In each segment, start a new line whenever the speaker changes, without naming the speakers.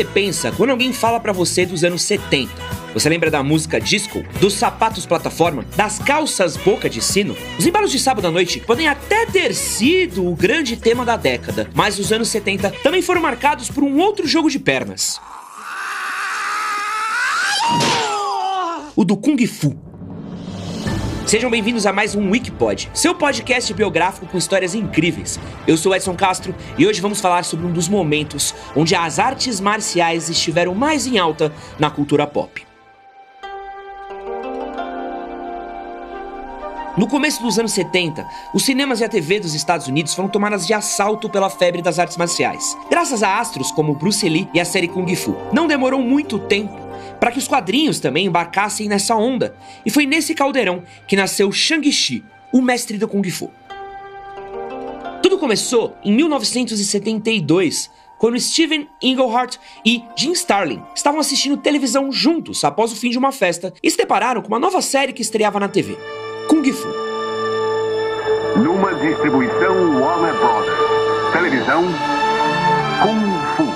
você pensa quando alguém fala para você dos anos 70? Você lembra da música disco, dos sapatos plataforma, das calças boca de sino? Os embalos de sábado à noite podem até ter sido o grande tema da década, mas os anos 70 também foram marcados por um outro jogo de pernas. O do Kung Fu. Sejam bem-vindos a mais um Wikipod, seu podcast biográfico com histórias incríveis. Eu sou Edson Castro e hoje vamos falar sobre um dos momentos onde as artes marciais estiveram mais em alta na cultura pop. No começo dos anos 70, os cinemas e a TV dos Estados Unidos foram tomadas de assalto pela febre das artes marciais, graças a astros como Bruce Lee e a série Kung Fu. Não demorou muito tempo para que os quadrinhos também embarcassem nessa onda. E foi nesse caldeirão que nasceu Shang-Chi, o mestre do Kung Fu. Tudo começou em 1972, quando Steven Englehart e Jim Starlin estavam assistindo televisão juntos após o fim de uma festa e se depararam com uma nova série que estreava na TV, Kung Fu.
Numa distribuição Warner Brothers. Televisão Kung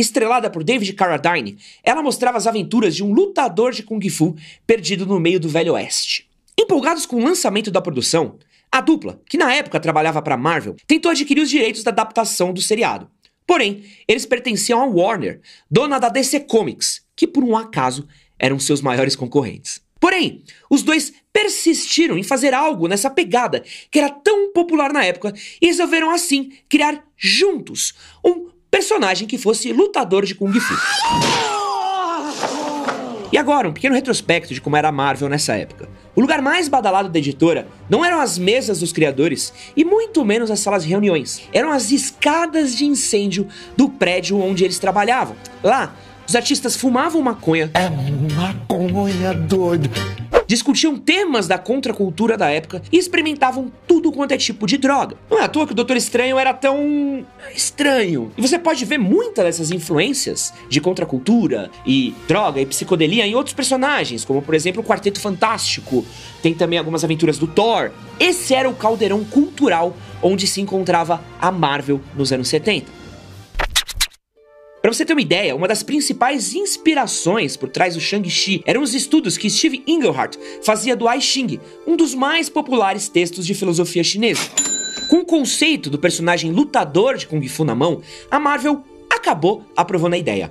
Estrelada por David Carradine, ela mostrava as aventuras de um lutador de Kung Fu perdido no meio do Velho Oeste. Empolgados com o lançamento da produção, a dupla, que na época trabalhava para Marvel, tentou adquirir os direitos da adaptação do seriado. Porém, eles pertenciam à Warner, dona da DC Comics, que por um acaso eram seus maiores concorrentes. Porém, os dois persistiram em fazer algo nessa pegada que era tão popular na época e resolveram assim criar juntos um personagem que fosse lutador de Kung Fu. E agora, um pequeno retrospecto de como era a Marvel nessa época. O lugar mais badalado da editora não eram as mesas dos criadores e muito menos as salas de reuniões. Eram as escadas de incêndio do prédio onde eles trabalhavam. Lá, os artistas fumavam maconha.
É maconha doido
discutiam temas da contracultura da época e experimentavam tudo quanto é tipo de droga. Não é à toa que o Doutor Estranho era tão estranho. E você pode ver muitas dessas influências de contracultura e droga e psicodelia em outros personagens, como por exemplo o Quarteto Fantástico. Tem também algumas aventuras do Thor. Esse era o caldeirão cultural onde se encontrava a Marvel nos anos 70. Para você ter uma ideia, uma das principais inspirações por trás do Shang-Chi eram os estudos que Steve Englehart fazia do I Ching, um dos mais populares textos de filosofia chinesa. Com o conceito do personagem lutador de Kung Fu na mão, a Marvel acabou aprovando a ideia.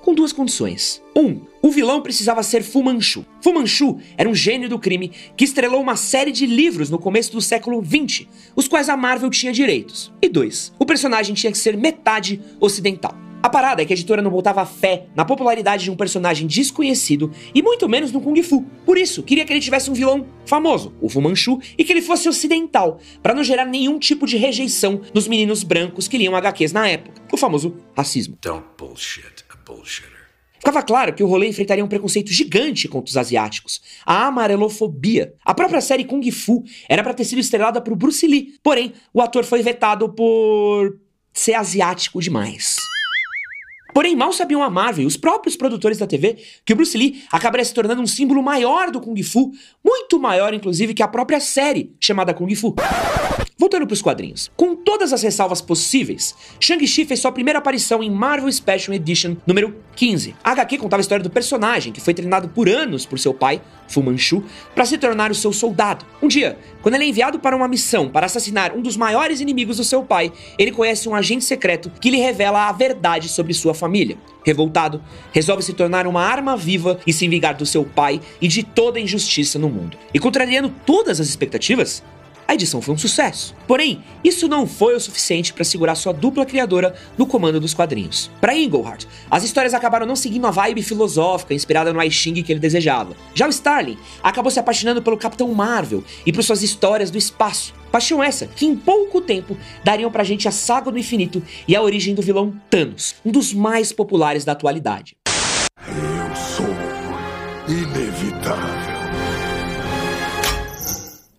Com duas condições. Um, o vilão precisava ser Fu Manchu. Fu Manchu era um gênio do crime que estrelou uma série de livros no começo do século XX, os quais a Marvel tinha direitos. E dois, o personagem tinha que ser metade ocidental. A parada é que a editora não botava fé na popularidade de um personagem desconhecido e muito menos no Kung Fu. Por isso, queria que ele tivesse um vilão famoso, o Fu Manchu, e que ele fosse ocidental, para não gerar nenhum tipo de rejeição dos meninos brancos que liam HQs na época. O famoso racismo.
Don't bullshit a bullshitter.
Ficava claro que o rolê enfrentaria um preconceito gigante contra os asiáticos, a amarelofobia. A própria série Kung Fu era para ter sido estrelada por Bruce Lee, porém, o ator foi vetado por ser asiático demais. Porém, mal sabiam a Marvel e os próprios produtores da TV que o Bruce Lee acabaria se tornando um símbolo maior do Kung Fu, muito maior, inclusive, que a própria série chamada Kung Fu. Voltando para os quadrinhos. Com todas as ressalvas possíveis, Shang-Chi fez sua primeira aparição em Marvel Special Edition número 15. A HQ contava a história do personagem, que foi treinado por anos por seu pai, Fu Manchu, para se tornar o seu soldado. Um dia, quando ele é enviado para uma missão para assassinar um dos maiores inimigos do seu pai, ele conhece um agente secreto que lhe revela a verdade sobre sua família. Revoltado, resolve se tornar uma arma viva e se vingar do seu pai e de toda a injustiça no mundo. E contrariando todas as expectativas, a edição foi um sucesso. Porém, isso não foi o suficiente para segurar sua dupla criadora no comando dos quadrinhos. Para Englehart, as histórias acabaram não seguindo a vibe filosófica inspirada no I Ching que ele desejava. Já o Starling acabou se apaixonando pelo Capitão Marvel e por suas histórias do espaço. Paixão essa que em pouco tempo dariam pra gente a saga do infinito e a origem do vilão Thanos, um dos mais populares da atualidade.
Eu sou inevitável.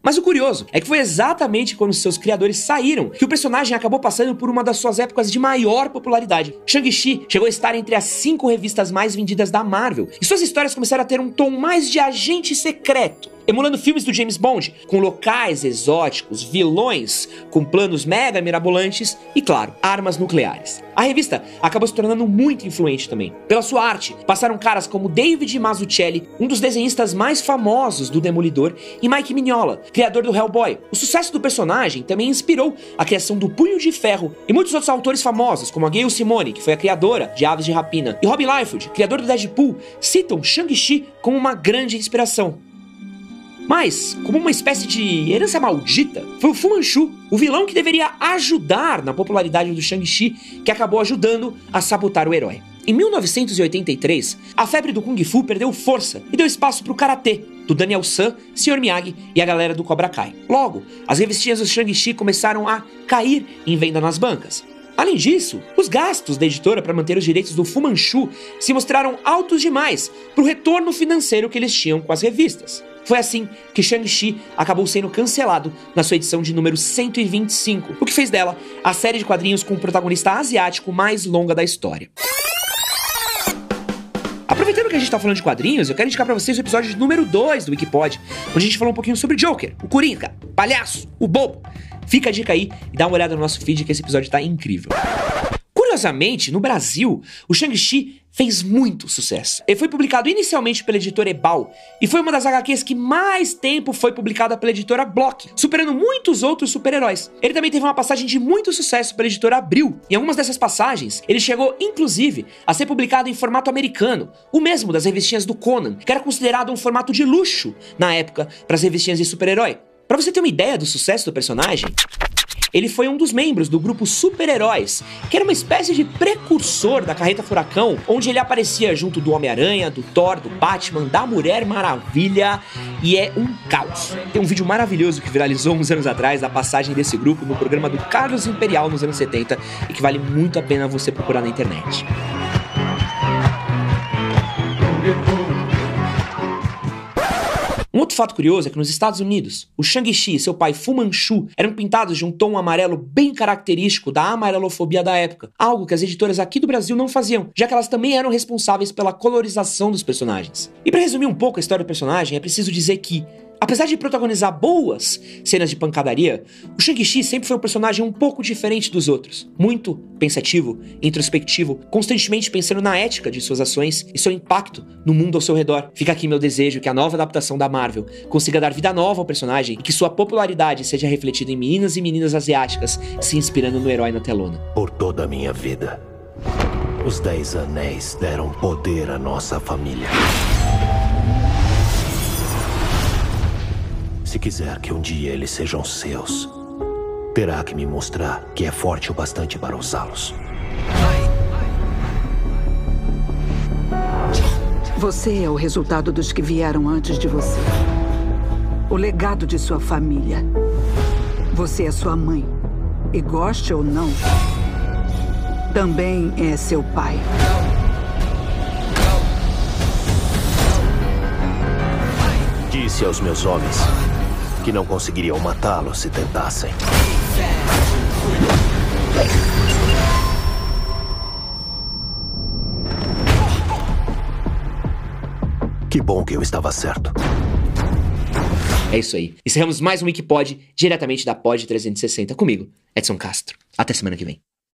Mas o curioso é que foi exatamente quando seus criadores saíram que o personagem acabou passando por uma das suas épocas de maior popularidade. Shang-Chi chegou a estar entre as cinco revistas mais vendidas da Marvel, e suas histórias começaram a ter um tom mais de agente secreto. Emulando filmes do James Bond, com locais exóticos, vilões com planos mega mirabolantes e, claro, armas nucleares. A revista acabou se tornando muito influente também. Pela sua arte, passaram caras como David Mazzucchelli, um dos desenhistas mais famosos do Demolidor, e Mike Mignola, criador do Hellboy. O sucesso do personagem também inspirou a criação do Punho de Ferro e muitos outros autores famosos, como a Gail Simone, que foi a criadora de Aves de Rapina, e Rob Liefeld, criador do Deadpool, citam Shang-Chi como uma grande inspiração. Mas, como uma espécie de herança maldita, foi o Fu Manchu, o vilão que deveria ajudar na popularidade do Shang-Chi, que acabou ajudando a sabotar o herói. Em 1983, a febre do Kung Fu perdeu força e deu espaço para o Karatê, do Daniel San, Sr. Miyagi e a galera do Cobra Kai. Logo, as revistinhas do Shang-Chi começaram a cair em venda nas bancas. Além disso, os gastos da editora para manter os direitos do Fu Manchu se mostraram altos demais para o retorno financeiro que eles tinham com as revistas. Foi assim que Shang-Chi acabou sendo cancelado na sua edição de número 125, o que fez dela a série de quadrinhos com o protagonista asiático mais longa da história. Aproveitando que a gente tá falando de quadrinhos, eu quero indicar pra vocês o episódio número 2 do Wikipod, onde a gente falou um pouquinho sobre Joker, o Coringa, palhaço, o bobo. Fica a dica aí e dá uma olhada no nosso feed que esse episódio tá incrível. Curiosamente, no Brasil, o Shang-Chi fez muito sucesso. Ele foi publicado inicialmente pela editora Ebal e foi uma das HQs que mais tempo foi publicada pela editora Block, superando muitos outros super-heróis. Ele também teve uma passagem de muito sucesso pela editora Abril. Em algumas dessas passagens, ele chegou inclusive a ser publicado em formato americano, o mesmo das revistinhas do Conan, que era considerado um formato de luxo na época para as revistinhas de super-herói. Para você ter uma ideia do sucesso do personagem, ele foi um dos membros do grupo Super-Heróis, que era uma espécie de precursor da Carreta Furacão, onde ele aparecia junto do Homem-Aranha, do Thor, do Batman, da Mulher Maravilha, e é um caos. Tem um vídeo maravilhoso que viralizou uns anos atrás da passagem desse grupo no programa do Carlos Imperial nos anos 70 e que vale muito a pena você procurar na internet. Outro fato curioso é que nos Estados Unidos, o Shang-Chi e seu pai Fu Manchu eram pintados de um tom amarelo bem característico da amarelofobia da época, algo que as editoras aqui do Brasil não faziam, já que elas também eram responsáveis pela colorização dos personagens. E para resumir um pouco a história do personagem, é preciso dizer que Apesar de protagonizar boas cenas de pancadaria, o Shang-Chi sempre foi um personagem um pouco diferente dos outros. Muito pensativo, introspectivo, constantemente pensando na ética de suas ações e seu impacto no mundo ao seu redor. Fica aqui meu desejo que a nova adaptação da Marvel consiga dar vida nova ao personagem e que sua popularidade seja refletida em meninas e meninas asiáticas se inspirando no herói na telona.
Por toda a minha vida, os Dez Anéis deram poder à nossa família. Se quiser que um dia eles sejam seus, terá que me mostrar que é forte o bastante para usá-los.
Você é o resultado dos que vieram antes de você. O legado de sua família. Você é sua mãe. E goste ou não, também é seu pai.
Disse aos meus homens que não conseguiriam matá-lo se tentassem. Que bom que eu estava certo.
É isso aí. Encerramos mais um Wikipod diretamente da Pod 360 comigo, Edson Castro. Até semana que vem.